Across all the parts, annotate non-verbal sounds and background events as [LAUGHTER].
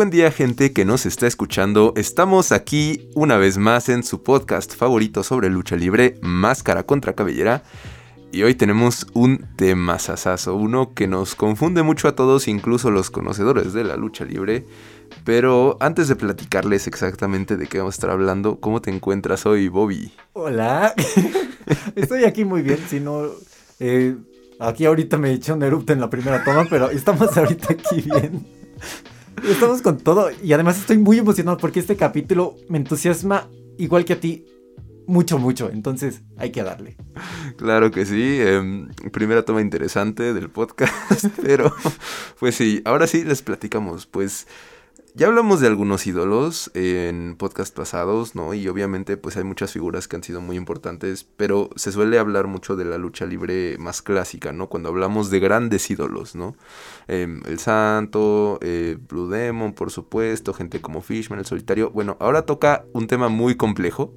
Buen día gente que nos está escuchando. Estamos aquí una vez más en su podcast favorito sobre lucha libre, Máscara contra Cabellera. Y hoy tenemos un tema sasazo, uno que nos confunde mucho a todos, incluso los conocedores de la lucha libre. Pero antes de platicarles exactamente de qué vamos a estar hablando, ¿cómo te encuentras hoy, Bobby? Hola, [LAUGHS] estoy aquí muy bien, si no... Eh, aquí ahorita me eché un erupto en la primera toma, pero estamos ahorita aquí bien. Estamos con todo y además estoy muy emocionado porque este capítulo me entusiasma igual que a ti mucho, mucho. Entonces hay que darle. Claro que sí. Em, primera toma interesante del podcast. [LAUGHS] Pero pues sí, ahora sí les platicamos. Pues ya hablamos de algunos ídolos en podcast pasados, ¿no? Y obviamente pues hay muchas figuras que han sido muy importantes, pero se suele hablar mucho de la lucha libre más clásica, ¿no? Cuando hablamos de grandes ídolos, ¿no? Em, el Santo, eh, Blue Demon, por supuesto, gente como Fishman, el Solitario. Bueno, ahora toca un tema muy complejo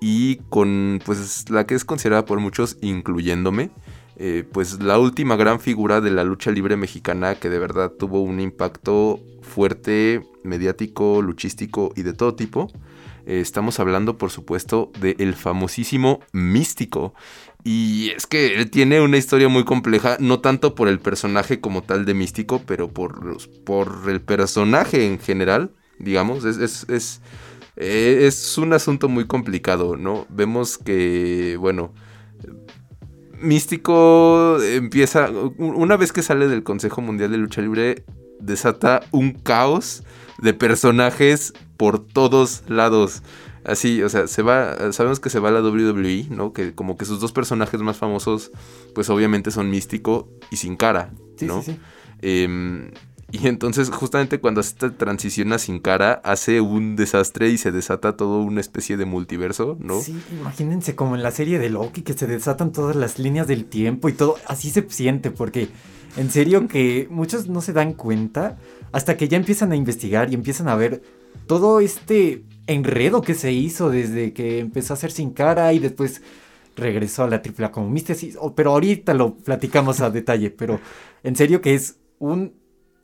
y con pues la que es considerada por muchos, incluyéndome, eh, pues la última gran figura de la lucha libre mexicana que de verdad tuvo un impacto fuerte, mediático, luchístico y de todo tipo. Eh, estamos hablando, por supuesto, del famosísimo Místico. Y es que él tiene una historia muy compleja, no tanto por el personaje como tal de Místico, pero por, por el personaje en general, digamos. Es, es, es, eh, es un asunto muy complicado, ¿no? Vemos que, bueno, Místico empieza, una vez que sale del Consejo Mundial de Lucha Libre, desata un caos de personajes por todos lados. Así, o sea, se va, sabemos que se va a la WWE, ¿no? Que como que sus dos personajes más famosos, pues obviamente son Místico y Sin Cara, ¿no? Sí, sí, sí. Em, y entonces, justamente cuando hace esta transición a sin cara, hace un desastre y se desata todo una especie de multiverso, ¿no? Sí, imagínense como en la serie de Loki, que se desatan todas las líneas del tiempo y todo. Así se siente, porque en serio que muchos no se dan cuenta hasta que ya empiezan a investigar y empiezan a ver todo este enredo que se hizo desde que empezó a hacer sin cara y después regresó a la AAA como mística. Pero ahorita lo platicamos a detalle, pero en serio que es un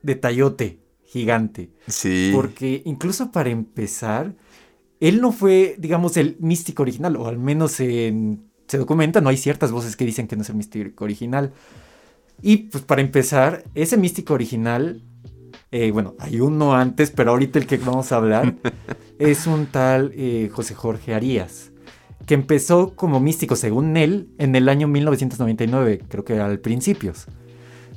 detallote gigante. Sí. Porque incluso para empezar, él no fue, digamos, el místico original, o al menos en, se documenta, no hay ciertas voces que dicen que no es el místico original. Y pues para empezar, ese místico original, eh, bueno, hay uno antes, pero ahorita el que vamos a hablar [LAUGHS] es un tal eh, José Jorge Arias, que empezó como místico, según él, en el año 1999, creo que al principios.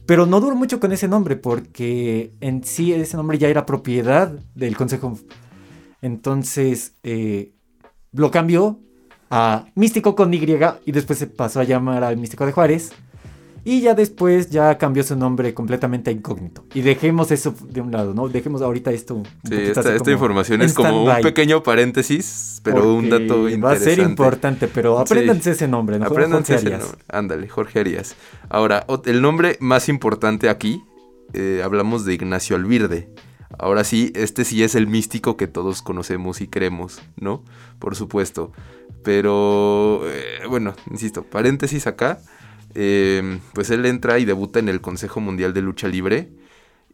Pero no duró mucho con ese nombre porque en sí ese nombre ya era propiedad del Consejo. Entonces eh, lo cambió a Místico con Y y después se pasó a llamar al Místico de Juárez. Y ya después ya cambió su nombre completamente a incógnito. Y dejemos eso de un lado, ¿no? Dejemos ahorita esto. sí, esta, información es como un pequeño paréntesis, pero un dato interesante. Va a ser importante, pero apréndanse ese nombre, ¿no? Apréndanse ese nombre. Ándale, Jorge Arias. Ahora, el nombre más importante aquí, eh, hablamos de Ignacio Alvirde. Ahora sí, este sí es el místico que todos conocemos y creemos, ¿no? Por supuesto. Pero, eh, bueno, insisto, paréntesis acá. Em, pues él entra y debuta en el Consejo Mundial de Lucha Libre.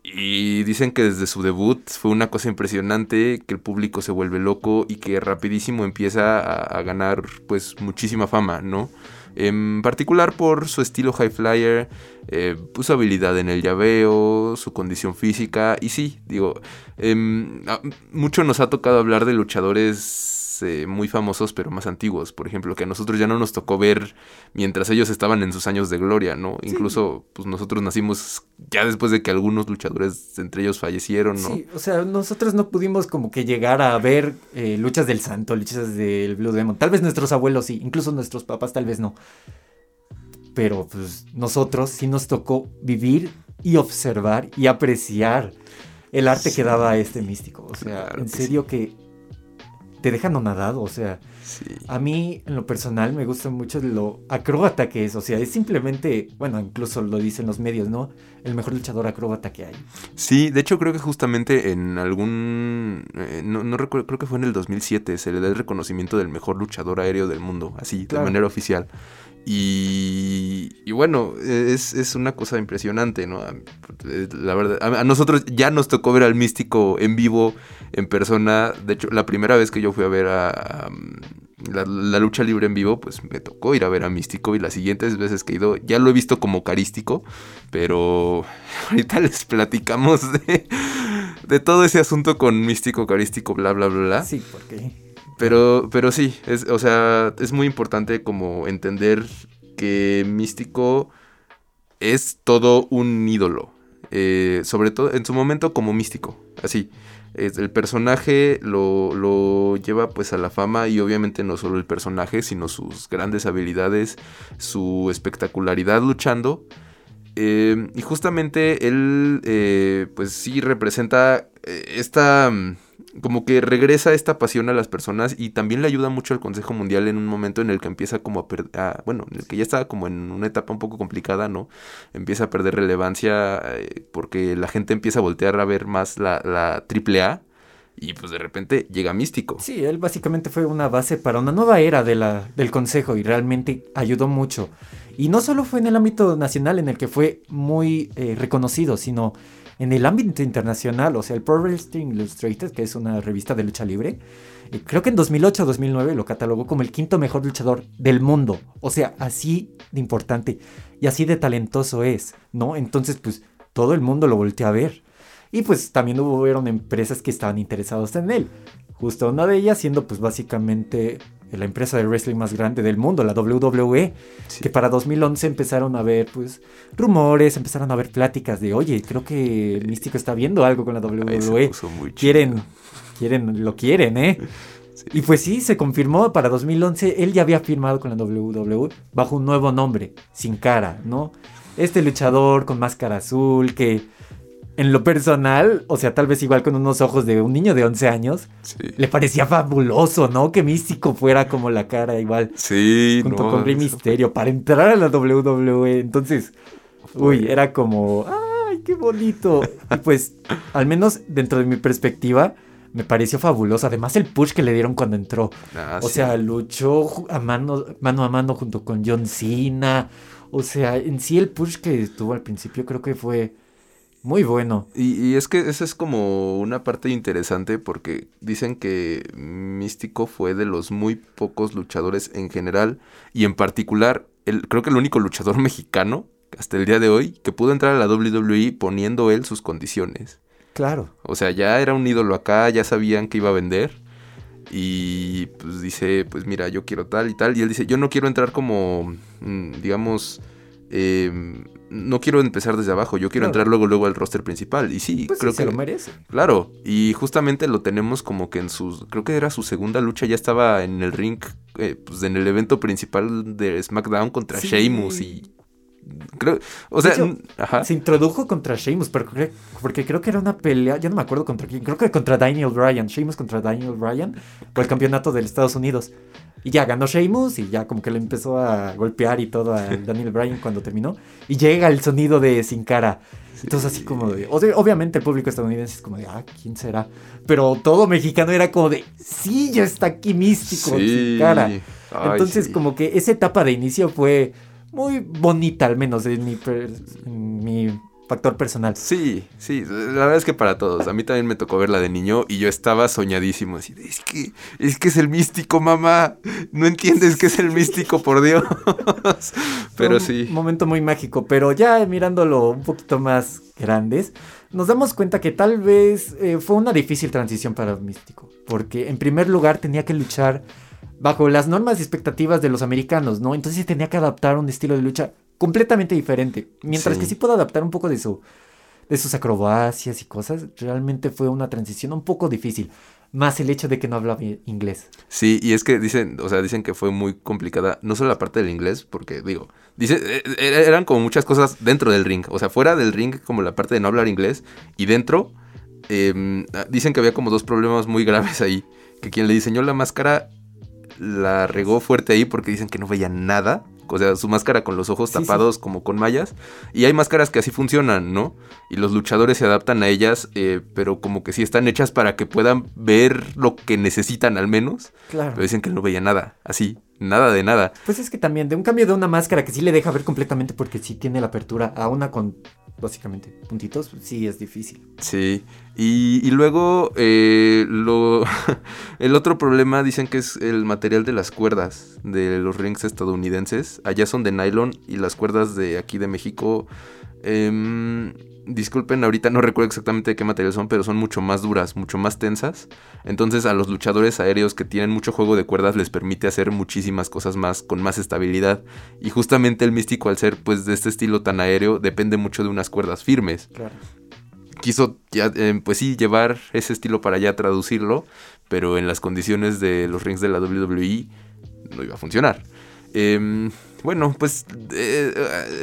Y dicen que desde su debut fue una cosa impresionante, que el público se vuelve loco y que rapidísimo empieza a, ganar pues muchísima fama, ¿no? En particular por su estilo high flyer, eh, su habilidad en el llaveo, su condición física y sí, digo, em, mucho nos ha tocado hablar de luchadores eh, muy famosos pero más antiguos, por ejemplo, que a nosotros ya no nos tocó ver mientras ellos estaban en sus años de gloria, ¿no? Incluso pues nosotros nacimos ya después de que algunos luchadores entre ellos fallecieron, ¿no? Sí, o sea, nosotros no pudimos como que llegar a ver eh, luchas del santo, luchas del Blue Demon, tal vez nuestros abuelos sí, incluso nuestros papás tal vez no. Pero pues nosotros sí nos tocó vivir y observar y apreciar el arte que daba este místico. O sea, en serio que te dejan nadado, o sea, a mí en lo personal me gusta mucho lo acróbata que es, o sea, es simplemente, bueno, incluso lo dicen los medios, ¿no? El mejor luchador acróbata que hay. Sí, de hecho creo que justamente en algún, eh, no, recuerdo, creo que fue en el 2007, se le da el reconocimiento del mejor luchador aéreo del mundo, así, de manera oficial. Y bueno, es, es, una cosa impresionante, ¿no? La verdad, a, nosotros ya nos tocó ver al místico en vivo, en persona. De hecho, la primera vez que yo fui a ver a, la, lucha libre en vivo, pues me tocó ir a ver a Místico y las siguientes veces que he ido, ya lo he visto como carístico, pero [LAUGHS] ahorita les platicamos de, de todo ese asunto con Místico, carístico, bla, bla, bla, bla. Sí, porque pero, pero sí, es, o sea, es muy importante como entender que Místico es todo un ídolo. Eh, sobre todo en su momento como místico, así. el personaje lo, lo, lleva pues a la fama y obviamente no solo el personaje, sino sus grandes habilidades, su espectacularidad luchando. Eh, y justamente él eh, pues sí representa esta como que regresa esta pasión a las personas y también le ayuda mucho al Consejo Mundial en un momento en el que empieza como a perder, bueno, en el que ya estaba como en una etapa un poco complicada, ¿no? Empieza a perder relevancia eh, porque la gente empieza a voltear a ver más la, la AAA y pues de repente llega Místico. Sí, él básicamente fue una base para una nueva era de la, del Consejo y realmente ayudó mucho. Y no solo fue en el ámbito nacional en el que fue muy eh, reconocido, sino en el ámbito internacional, o sea, el Pro Wrestling Illustrated, que es una revista de lucha libre, eh, creo que en 2008 o 2009 lo catalogó como el quinto mejor luchador del mundo. O sea, así de importante y así de talentoso es, ¿no? Entonces, pues todo el mundo lo volteó a ver. Y pues también hubo empresas que estaban interesadas en él. Justo una de ellas siendo pues básicamente la empresa de wrestling más grande del mundo, la WWE, que para 2011 empezaron a ver pues rumores, empezaron a ver pláticas de, oye, creo que el Místico está viendo algo con la WWE. quieren, quieren, lo quieren, ¿eh? Y pues sí, se confirmó para 2011, él ya había firmado con la WWE bajo un nuevo nombre, sin cara, ¿no? Este luchador con máscara azul que en lo personal, o sea, tal vez igual con unos ojos de un niño de 11 años, le parecía fabuloso, ¿no? Que Místico fuera como la cara igual. Sí, Junto con Rey Misterio para entrar a la WWE. Entonces, uy, era como, ¡ay, qué bonito! Y pues, al menos dentro de mi perspectiva, me pareció fabuloso. Además, el push que le dieron cuando entró. Ah, o sea, luchó a mano, mano a mano junto con John Cena. O sea, en sí el push que tuvo al principio creo que fue muy bueno. Y, es que esa es como una parte interesante porque dicen que Místico fue de los muy pocos luchadores en general y en particular, el, creo que el único luchador [LAUGHS] mexicano hasta el día de hoy que pudo entrar a la WWE poniendo él sus condiciones. Claro. O sea, ya era un ídolo acá, ya sabían que iba a vender. Y pues dice, pues mira, yo quiero tal y tal. Y él dice, yo no quiero entrar como, mm, digamos, eh, no quiero empezar desde abajo, yo quiero entrar luego luego al roster principal. Y sí, pues creo que se lo merece. Claro, y justamente lo tenemos como que en su creo que era su segunda lucha, ya estaba en el ring, eh, pues en el evento principal de SmackDown contra Sheamus y creo, o sea, se introdujo contra Sheamus, pero porque creo que era una pelea, ya no me acuerdo contra quién, creo que contra Daniel Bryan, Sheamus contra Daniel Bryan por el campeonato de Estados Unidos. Y ya ganó Sheamus y ya como que le empezó a golpear y todo a Daniel Bryan cuando terminó. Y llega el sonido de Sin Cara. Entonces así como de... obviamente el público estadounidense es como de, ah, ¿quién será? Pero todo mexicano era como de, sí, ya está aquí místico, Sin Cara. Entonces como que esa etapa de inicio fue muy bonita, al menos en mi, en mi factor personal. Sí, sí, la verdad es que para todos. A mí también me tocó verla de niño y yo estaba soñadísimo. Así es que, es que es el místico, mamá. No entiendes que es el místico, por Dios. pero sí. Un momento muy mágico, pero ya mirándolo un poquito más grandes, nos damos cuenta que tal vez eh, fue una difícil transición para el místico. Porque en primer lugar tenía que luchar bajo las normas y expectativas de los americanos, ¿no? Entonces tenía que adaptar un estilo de lucha completamente diferente. Mientras que sí puedo adaptar un poco de su de sus acrobacias y cosas, realmente fue una transición un poco difícil. Más el hecho de que no hablaba inglés. Sí, y es que dicen, o sea, dicen que fue muy complicada, no solo la parte del inglés, porque digo, dice, eh, eh, eran como muchas cosas dentro del ring, o sea, fuera del ring como la parte de no hablar inglés, y dentro, em, dicen que había como dos problemas muy [LAUGHS] graves ahí, que quien le diseñó la máscara la regó fuerte ahí porque dicen que no veía nada. O sea, su máscara con los ojos tapados como con mallas. Y hay máscaras que así funcionan, ¿no? Y los luchadores se adaptan a ellas, eh, pero como que sí están hechas para que puedan ver lo que necesitan al menos. Claro. Pero dicen que no veía nada, así. Nada de nada. Pues es que también, de un cambio de una máscara que sí le deja ver completamente porque sí tiene la apertura a una con básicamente puntitos, sí es difícil. Sí. Y, y luego eh, lo, [LAUGHS] el otro problema dicen que es el material de las cuerdas de los rings estadounidenses. Allá son de nylon y las cuerdas de aquí de México... em, disculpen, ahorita no recuerdo exactamente de qué material son, pero son mucho más duras, mucho más tensas. Entonces a los luchadores aéreos que tienen mucho juego de cuerdas les permite hacer muchísimas cosas más con más estabilidad. Y justamente el místico al ser pues de este estilo tan aéreo depende mucho de unas cuerdas firmes. Claro. Quiso ya, eh, pues sí llevar ese estilo para allá, traducirlo, pero en las condiciones de los rings de la WWE no iba a funcionar. Em, bueno, pues eh,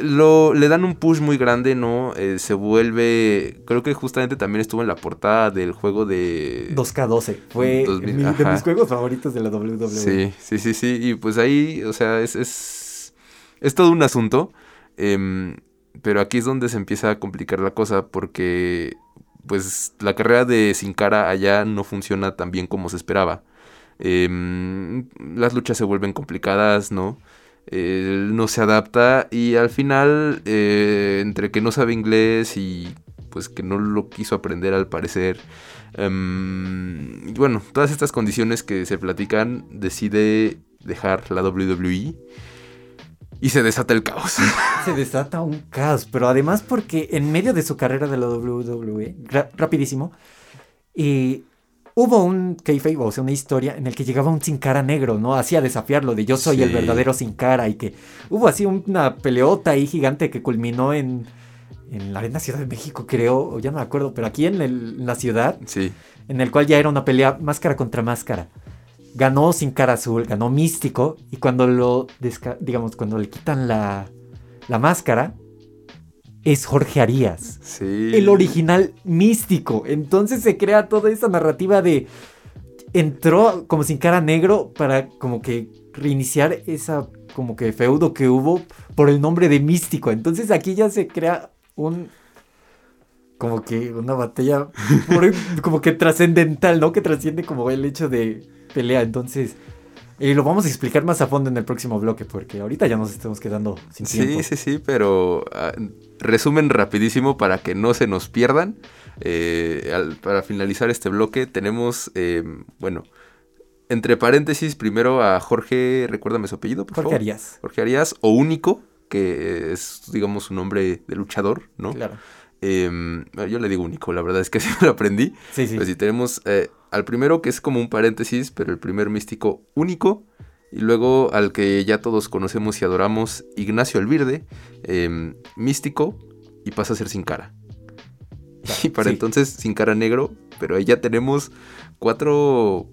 lo, le dan un push muy grande, ¿no? Eh, se vuelve, creo que justamente también estuvo en la portada del juego de... 2K12, fue 2000, mi- de mis juegos favoritos de la WWE. Sí, sí, sí, sí. Y pues ahí, o sea, es, es, es todo un asunto. em, pero aquí es donde se empieza a complicar la cosa porque pues la carrera de Sin Cara allá no funciona tan bien como se esperaba. Em, las luchas se vuelven complicadas, ¿no? Él no se adapta y al final, eh, entre que no sabe inglés y pues que no lo quiso aprender al parecer, em, bueno, todas estas condiciones que se platican, decide dejar la WWE y se desata el caos. Se desata un caos, pero además porque en medio de su carrera de la WWE, ra- rapidísimo, y hubo un kayfabe, o sea, una historia en el que llegaba un sin cara negro, ¿no? Hacía desafiarlo de yo soy el verdadero sin cara y que hubo así una peleota ahí gigante que culminó en, en la Arena Ciudad de México, creo, o ya no me acuerdo, pero aquí en, el- en la ciudad, Sí, en el cual ya era una pelea máscara contra máscara. Ganó sin cara azul, ganó místico, y cuando lo, digamos, cuando le quitan la, la máscara, es Jorge Arias, sí. el original místico. Entonces se crea toda esa narrativa de, entró como sin cara negro para como que reiniciar esa como que feudo que hubo por el nombre de místico. Entonces aquí ya se crea un como que una batalla [LAUGHS] por- como que trascendental, ¿no? Que trasciende como el hecho de pelea. Entonces, eh, lo vamos a explicar más a fondo en el próximo bloque, porque ahorita ya nos estamos quedando sin tiempo. Sí, sí, sí, pero ah, resumen rapidísimo para que no se nos pierdan. Eh, al- para finalizar este bloque tenemos, eh, bueno, entre paréntesis, primero a Jorge, recuérdame su apellido, por Jorge favor. Arias. Jorge Arias, o Único, que es, digamos, su nombre de luchador, ¿no? Claro. Em, yo le digo Único, la verdad es que [LAUGHS] así lo aprendí. Sí, sí. Pues si tenemos eh, al primero que es como un paréntesis, pero el primer místico único. Y luego al que ya todos conocemos y adoramos, Ignacio Alvirde, em, místico, y pasa a ser sin cara. [LAUGHS] Y para sí. entonces sin cara negro, pero ahí ya tenemos cuatro...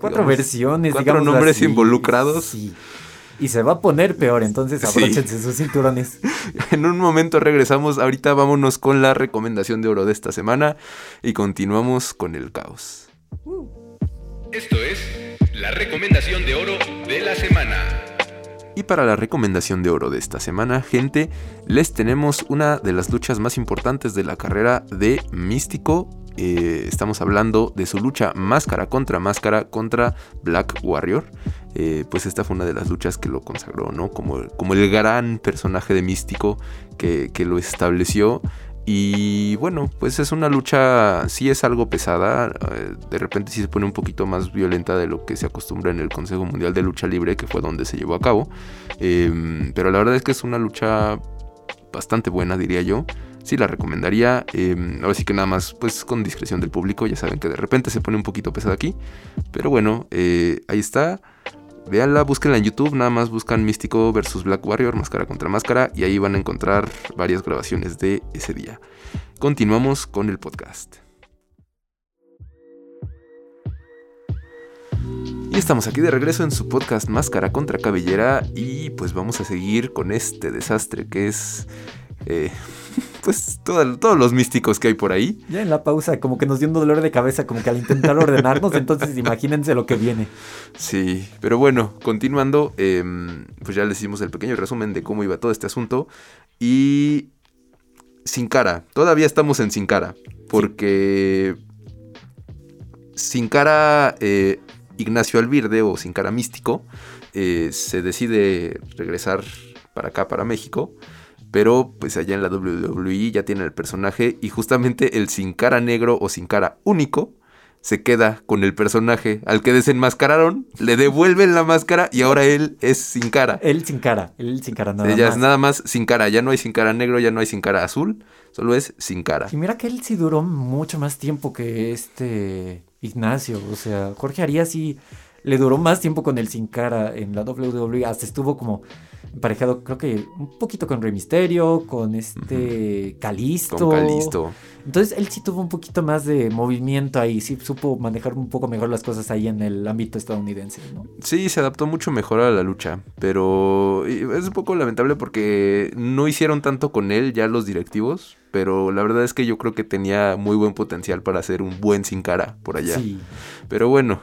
Cuatro digamos, versiones, cuatro digamos nombres así. involucrados. Sí. Y se va a poner peor, entonces Sí. abróchense sus cinturones. [LAUGHS] En un momento regresamos, ahorita vámonos con la recomendación de oro de esta semana y continuamos con el caos. Esto es la recomendación de oro de la semana. Y para la recomendación de oro de esta semana, gente, les tenemos una de las luchas más importantes de la carrera de Místico. Eh, estamos hablando de su lucha máscara contra máscara contra Black Warrior. Eh, pues esta fue una de las luchas que lo consagró, ¿no? Como, como el gran personaje de Místico que, que lo estableció. Y bueno, pues es una lucha, sí es algo pesada, eh, de repente sí se pone un poquito más violenta de lo que se acostumbra en el Consejo Mundial de Lucha Libre, que fue donde se llevó a cabo. Eh, pero la verdad es que es una lucha bastante buena, diría yo. Sí la recomendaría. eh, ahora sí que nada más, pues con discreción del público. Ya saben que de repente se pone un poquito pesada aquí. Pero bueno, eh, ahí está. Véanla, búsquenla en YouTube, nada más buscan Místico versus Black Warrior, máscara contra máscara, y ahí van a encontrar varias grabaciones de ese día. Continuamos con el podcast. Y estamos aquí de regreso en su podcast Máscara contra Cabellera y pues vamos a seguir con este desastre que es eh, [LAUGHS] pues todo- todos los místicos que hay por ahí. Ya en la pausa, como que nos dio un dolor de cabeza, como que al intentar ordenarnos, entonces imagínense lo que viene. Sí, pero bueno, continuando, em, pues ya les hicimos el pequeño resumen de cómo iba todo este asunto. Y sin cara, todavía estamos en sin cara, porque sin cara eh, Ignacio Alvirde o sin cara místico eh, se decide regresar para acá, para México. Pero pues allá en la WWE ya tiene el personaje y justamente el sin cara negro o sin cara único se queda con el personaje al que desenmascararon, le devuelven la máscara y ahora él es sin cara. Él sin cara, él sin cara, nada Ella más. es nada más sin cara, ya no hay sin cara negro, ya no hay sin cara azul, solo es sin cara. Y mira que él sí duró mucho más tiempo que este Ignacio. O sea, Jorge Arias sí le duró más tiempo con el sin cara en la WWE. Hasta estuvo como emparejado, creo que un poquito con Rey Misterio, con este Calisto. Con Calisto. Entonces él sí tuvo un poquito más de movimiento ahí, sí supo manejar un poco mejor las cosas ahí en el ámbito estadounidense, ¿no? Sí, se adaptó mucho mejor a la lucha, pero es un poco lamentable porque no hicieron tanto con él ya los directivos, pero la verdad es que yo creo que tenía muy buen potencial para hacer un buen sin cara por allá. Sí. Pero bueno,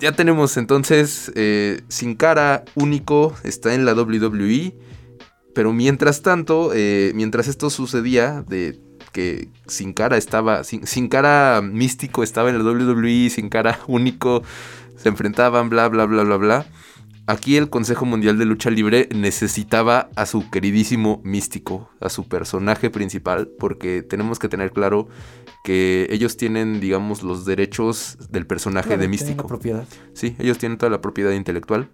ya tenemos entonces eh, sin cara único, está en la WWE, pero mientras tanto, eh, mientras esto sucedía, de que sin cara estaba, sin, sin cara místico estaba en la WWE, sin cara único se enfrentaban, bla, bla, bla, bla, bla. Aquí el Consejo Mundial de Lucha Libre necesitaba a su queridísimo místico, a su personaje principal, porque tenemos que tener claro que ellos tienen, digamos, los derechos del personaje Claro, de místico. propiedad. Sí, ellos tienen toda la propiedad intelectual.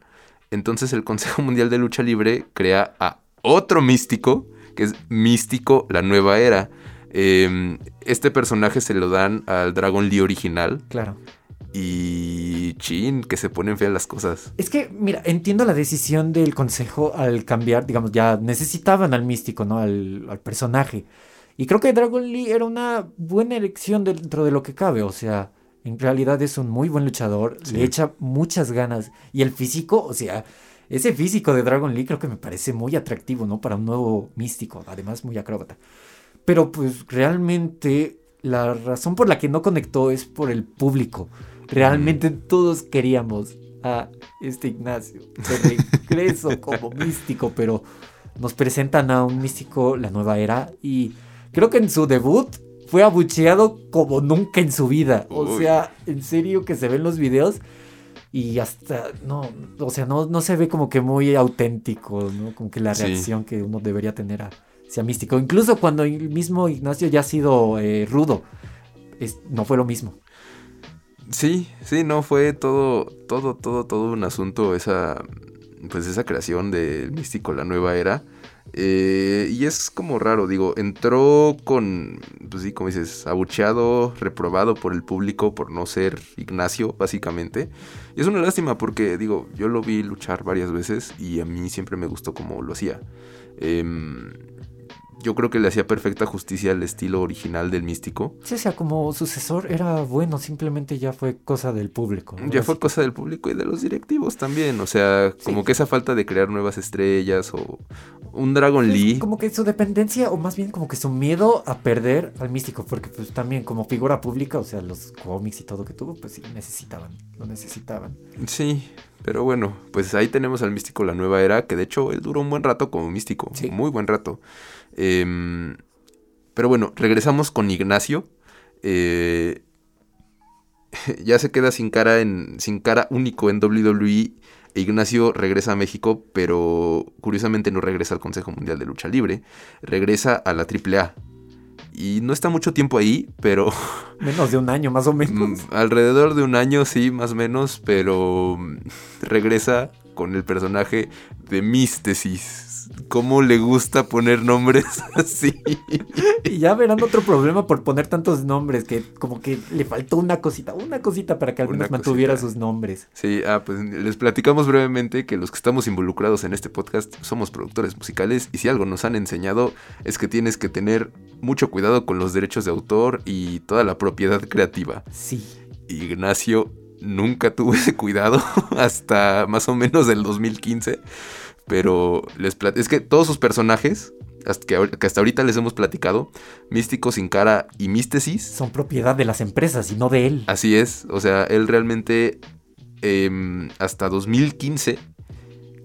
Entonces el Consejo [LAUGHS] Mundial de Lucha Libre crea a otro místico, que es Místico, la nueva era. Eh, este personaje se lo dan al Dragon Lee original Claro. Y chin, que se ponen feas las cosas. Es que, mira, entiendo la decisión del consejo al cambiar, digamos, ya necesitaban al místico, ¿no? Al, al personaje. Y creo que Dragon Lee era una buena elección dentro de lo que cabe, o sea, en realidad es un muy buen luchador, Sí. le echa muchas ganas. Y el físico, o sea, ese físico de Dragon Lee creo que me parece muy atractivo, ¿no? Para un nuevo místico, además muy acróbata. Pero pues realmente la razón por la que no conectó es por el público. Realmente todos queríamos a este Ignacio de [LAUGHS] regreso como místico, pero nos presentan a un místico la nueva era y creo que en su debut fue abucheado como nunca en su vida. O sea, en serio que se ven los videos y hasta no, o sea, no, no se ve como que muy auténtico, ¿no? Como que la Sí. reacción que uno debería tener a sea místico. Incluso cuando el mismo Ignacio ya ha sido eh, rudo, es- no fue lo mismo. Sí, sí, no, fue todo, todo, todo, todo un asunto esa, pues esa creación del místico, la nueva era. Eh, y es como raro, digo, entró con, pues sí, como dices, abucheado, reprobado por el público por no ser Ignacio, básicamente. Y es una lástima porque, digo, yo lo vi luchar varias veces y a mí siempre me gustó como lo hacía. Em, yo creo que le hacía perfecta justicia al estilo original del místico. Sí, o sea, como sucesor era bueno, simplemente ya fue cosa del público. ¿no? Ya fue cosa del público y de los directivos también. O sea, Sí. como que esa falta de crear nuevas estrellas o un Dragon pues, Lee. Como que su dependencia, o más bien como que su miedo a perder al místico, porque pues también como figura pública, o sea, los cómics y todo que tuvo, pues sí, necesitaban, lo necesitaban. Sí, pero bueno, pues ahí tenemos al místico La Nueva Era, que de hecho él duró un buen rato como místico. Sí. Muy buen rato. Em, pero bueno, regresamos con Ignacio. Eh, [LAUGHS] ya se queda sin cara, en, sin cara único en WWE. E Ignacio regresa a México, pero curiosamente no regresa al Consejo Mundial de Lucha Libre. Regresa a la AAA. Y no está mucho tiempo ahí, pero [LAUGHS] Menos de un año más o Mm, menos. alrededor de un año, sí, más o menos, pero mm, regresa con el personaje de Místesis. ¿Cómo le gusta poner nombres [LAUGHS] así? Y ya verán otro problema por poner tantos nombres, que como que le faltó una cosita, una cosita para que al menos mantuviera sus nombres. Sí, ah, pues les platicamos brevemente que los que estamos involucrados en este podcast somos productores musicales y si algo nos han enseñado es que tienes que tener mucho cuidado con los derechos de autor y toda la propiedad creativa. Sí. Ignacio nunca tuvo ese cuidado [LAUGHS] hasta más o menos del 2015. Pero les es que todos sus personajes, hasta que, ahor- que hasta ahorita les hemos platicado, Místico sin cara y Místesis, Son propiedad de las empresas y no de él. así es. O sea, él realmente em, hasta 2015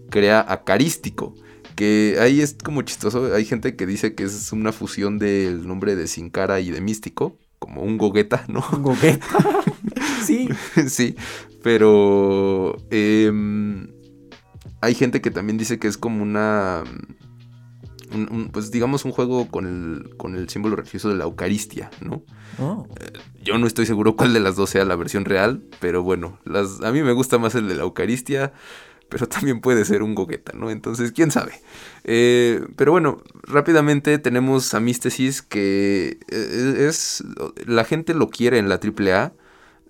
crea a Carístico. Que ahí es como chistoso. Hay gente que dice que es una fusión del nombre de Sin Cara y de Místico. Como un gogueta, ¿no? Un gogueta. [LAUGHS] sí. sí, pero em, hay gente que también dice que es como una... un- un- pues digamos un juego con el, con el símbolo religioso de la Eucaristia, ¿no? Oh, Yo no estoy seguro cuál de las dos sea la versión real, pero bueno, las, a mí me gusta más el de la Eucaristia, pero [LAUGHS] también puede ser un gogueta, ¿no? Entonces, quién sabe. Eh, pero bueno, rápidamente tenemos a Místesis que eh, es... La gente lo quiere en la AAA,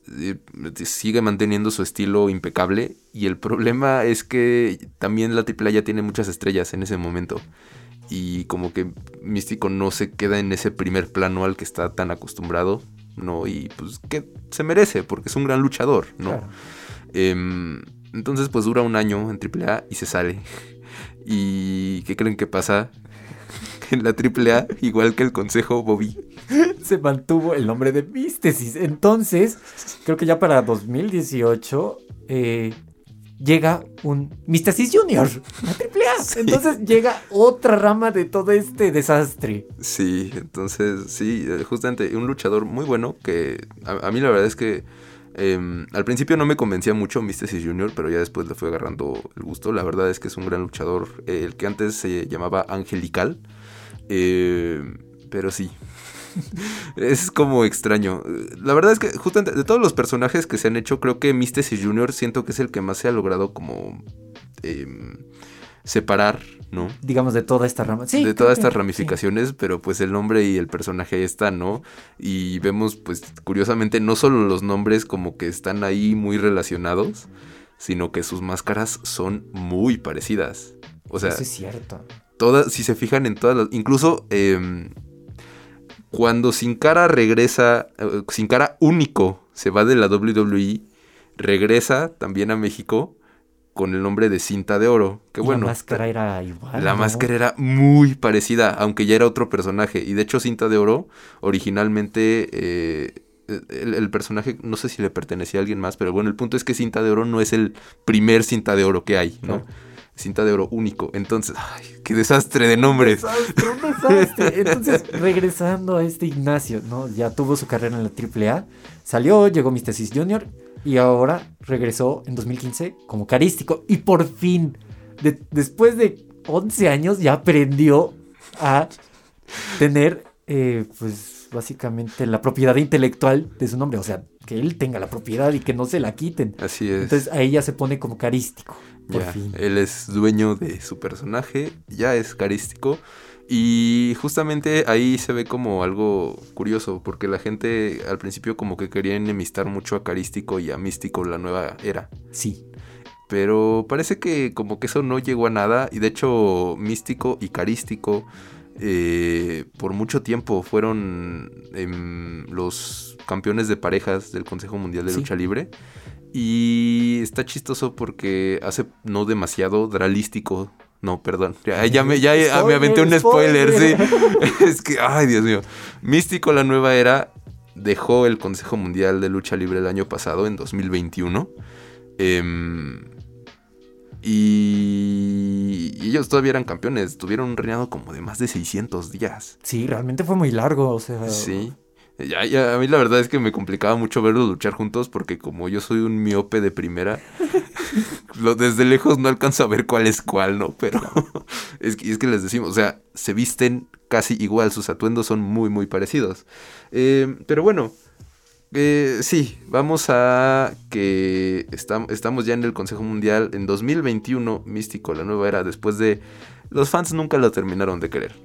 eh, sigue manteniendo su estilo impecable y el problema es que también la AAA ya tiene muchas estrellas en ese momento. Y como que Místico no se queda en ese primer plano al que está tan acostumbrado, ¿no? Y pues que se merece, porque es un gran luchador, ¿no? claro. Em, entonces pues dura un año en AAA y se sale. ¿Y qué creen que pasa? [LAUGHS] En la AAA, igual que el consejo Bobby. [LAUGHS] Se mantuvo el nombre de Místesis. Entonces, creo que ya para 2018 eh, llega un Místesis Junior a [LAUGHS] AAA. Entonces llega otra rama de todo este desastre. Sí, entonces sí, eh, justamente un luchador muy bueno que a, a mí la verdad es que em, al principio no me convencía mucho Mysticis Jr., pero ya después le fui agarrando el gusto. La verdad es que es un gran luchador, eh, el que antes se llamaba Angelical, pero sí. [LAUGHS] Es como extraño. La verdad es que justamente de todos los personajes que se han hecho, creo que Mysticis Jr. siento que es el que más se ha logrado como em, separar, ¿no? Digamos, de toda esta rama. Sí, de todas que estas sí. ramificaciones, pero pues el nombre y el personaje ahí están, ¿no? Y vemos, pues, curiosamente, no solo los nombres como que están ahí muy relacionados, sino que sus máscaras son muy parecidas. O sea, Eso es cierto. todas, si se fijan en todas las. Incluso em, cuando Sin Cara regresa, eh, Sin Cara único se va de la WWE, regresa también a México con el nombre de Cinta de Oro. Que bueno. La máscara era igual. La ¿no? máscara era muy parecida, aunque ya era otro personaje. Y de hecho, Cinta de Oro, originalmente, eh, el, el personaje, no sé si le pertenecía a alguien más, pero bueno, el punto es que Cinta de Oro no es el primer Cinta de Oro que hay, ¿no? Claro. Cinta de Oro único. Entonces, ay, qué desastre de nombres. Desastre, un desastre. Entonces, regresando a este Ignacio, ¿no? Ya tuvo su carrera en la AAA, salió, llegó Mystesis Jr. y ahora regresó en 2015 como carístico. Y por fin, de- después de 11 años, ya aprendió a tener, eh, pues, básicamente la propiedad intelectual de su nombre. O sea, que él tenga la propiedad y que no se la quiten. Así es. Entonces, ahí ya se pone como carístico. Por Ya, fin. Él es dueño de su personaje, ya es carístico. Y justamente ahí se ve como algo curioso, porque la gente al principio como que quería enemistar mucho a Carístico y a Místico la nueva era. Sí. Pero parece que como que eso no llegó a nada. Y de hecho, Místico y Carístico eh, por mucho tiempo fueron em, los campeones de parejas del Consejo Mundial de Sí. Lucha Libre. Y está chistoso porque hace no demasiado dralístico. No, perdón. Ya, ya me, ya, ya me aventé un spoiler, Spoiler, sí. [LAUGHS] es que, ay, Dios mío. Místico, la nueva era, dejó el Consejo Mundial de Lucha Libre el año pasado, en 2021. Em, y, y ellos todavía eran campeones. Tuvieron un reinado como de más de 600 días. Sí, realmente fue muy largo, o sea... Sí. Ya, ya, a mí la verdad es que me complicaba mucho verlos luchar juntos porque como yo soy un miope de primera, [LAUGHS] lo, desde lejos no alcanzo a ver cuál es cuál, ¿no? Pero [LAUGHS] es, que, es que les decimos, o sea, se visten casi igual, sus atuendos son muy, muy parecidos. Eh, pero bueno, eh, sí, vamos a que estam- estamos ya en el Consejo Mundial en 2021, Místico, la nueva era, después de... Los fans nunca lo terminaron de querer.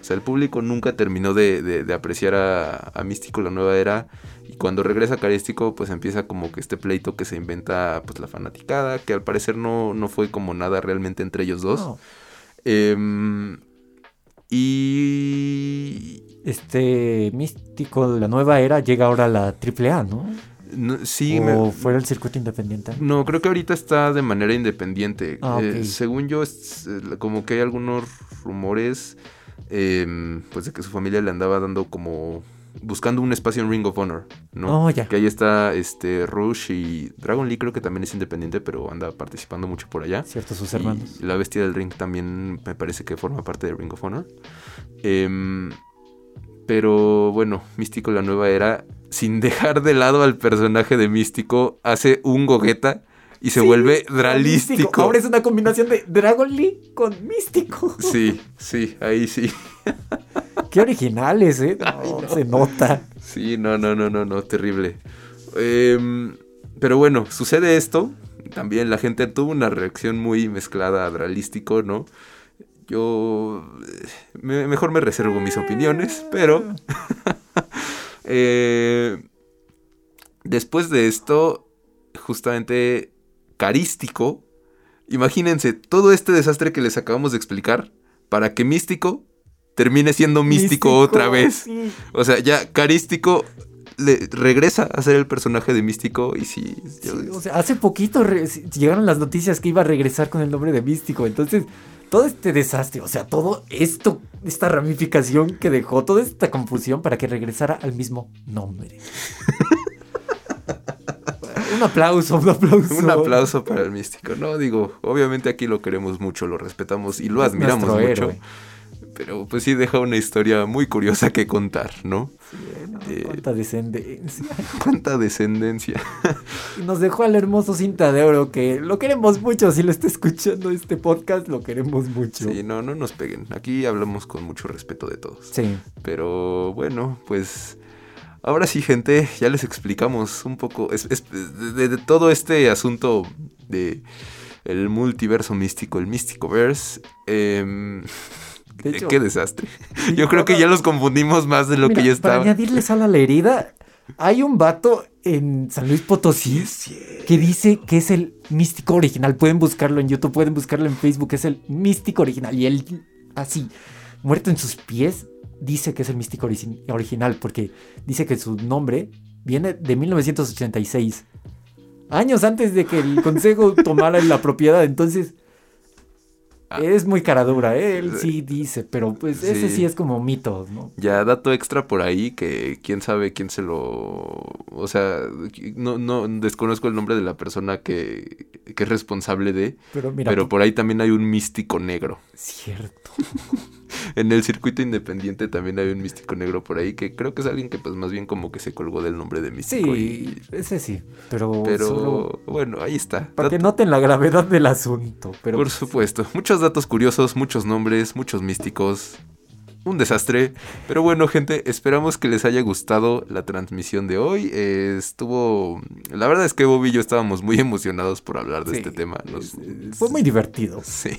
O sea, el público nunca terminó de, de- de apreciar a, a Místico la nueva era. Y cuando regresa Carístico, pues empieza como que este pleito que se inventa pues la fanaticada, que al parecer no, no fue como nada realmente entre ellos dos. No. Em, y... Este místico, la nueva era, llega ahora a la AAA, ¿no? no- sí, o me- fuera el circuito independiente. No, creo que ahorita está de manera independiente. Ah, Eh, según yo, es, como que hay algunos rumores, em, pues de que su familia le andaba dando como buscando un espacio en Ring of Honor, ¿no? Oh, ya. Que ahí está este Rush y Dragon Lee creo que también es independiente, pero anda participando mucho por allá. Cierto, sus Y hermanos. la bestia del ring también me parece que forma parte de Ring of Honor. Em, pero bueno, Místico la nueva era, sin [LAUGHS] dejar de lado al personaje de Místico, hace un Gogeta y se Sí, vuelve dralístico. Ahora es una combinación de Dragon Lee con místico. Sí, sí, ahí sí. Qué originales, ¿eh? No, Se nota. Sí, no, no, no, no, no, terrible. Em, pero bueno, sucede esto. También la gente tuvo una reacción muy mezclada a dralístico, ¿no? Yo eh, me- mejor me reservo mis opiniones, pero [LAUGHS] eh, después de esto, justamente carístico, imagínense todo este desastre que les acabamos de explicar para que místico termine siendo místico, otra vez. sí. O sea, ya Carístico le regresa a ser el personaje de Místico y sí. Sí, o sea, hace poquito llegaron las noticias que iba a regresar con el nombre de Místico. Entonces, todo este desastre, o sea, todo esto, esta ramificación que dejó, toda esta confusión para que regresara al mismo nombre. [LAUGHS] un aplauso, un aplauso. un aplauso para el Místico. No, digo, obviamente aquí lo queremos mucho, lo respetamos y lo admiramos nuestro mucho. héroe. Pero pues sí deja una historia muy curiosa que contar, ¿no? Sí, no, Eh, cuánta descendencia. [LAUGHS] Cuánta descendencia. Y nos dejó al hermoso cinta de oro que lo queremos mucho. Si lo está escuchando este podcast, lo queremos mucho. Sí, no, no nos peguen. Aquí hablamos con mucho respeto de todos. Sí. Pero bueno, pues ahora sí, gente, ya les explicamos un poco es- es- de, de todo este asunto de el multiverso místico, el místico verse. em, [LAUGHS] hecho- qué desastre. Sí, Yo creo que ya los confundimos más de lo Mira, que ya Para estaba. añadirle sal a la herida, hay un vato en San Luis Potosí que dice que es el místico original. Pueden buscarlo en YouTube, pueden buscarlo en Facebook, es el místico original. Y él, así, muerto en sus pies, dice que es el místico origi- original porque dice que su nombre viene de 1986. Años antes de que el [LAUGHS] consejo tomara la propiedad. Entonces, Ah. es muy cara dura. ¿eh? Él sí dice, pero pues ese Sí. sí es como mito, ¿no? Ya dato extra por ahí que quién sabe quién se lo... O sea, no, no desconozco el nombre de la persona que, que es responsable de... Pero mira, pero por ahí también hay un místico negro. cierto. [LAUGHS] En el circuito independiente también hay un místico negro por ahí que creo que es alguien que pues más bien como que se colgó del nombre de místico. Sí, y- ese sí. Pero, pero solo bueno, ahí está. para que noten la gravedad del asunto. Pero Por supuesto, muchos datos curiosos, muchos nombres, muchos místicos. Un desastre. Pero bueno, gente, esperamos que les haya gustado la transmisión de hoy. Eh, estuvo... La verdad es que Bob y yo estábamos muy emocionados por hablar de sí, este tema. Nos- fue muy divertido. Sí.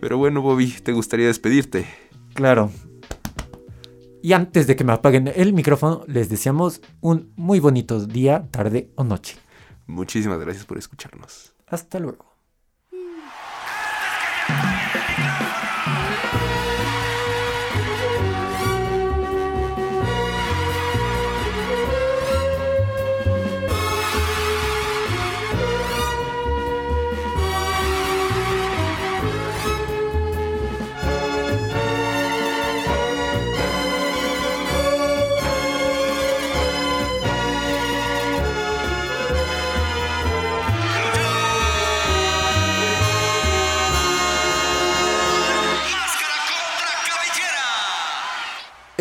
Pero bueno, Bobby, ¿te gustaría despedirte? Claro. Y antes de que me apaguen el micrófono, les deseamos un muy bonito día, tarde o noche. Muchísimas gracias por escucharnos. Hasta luego.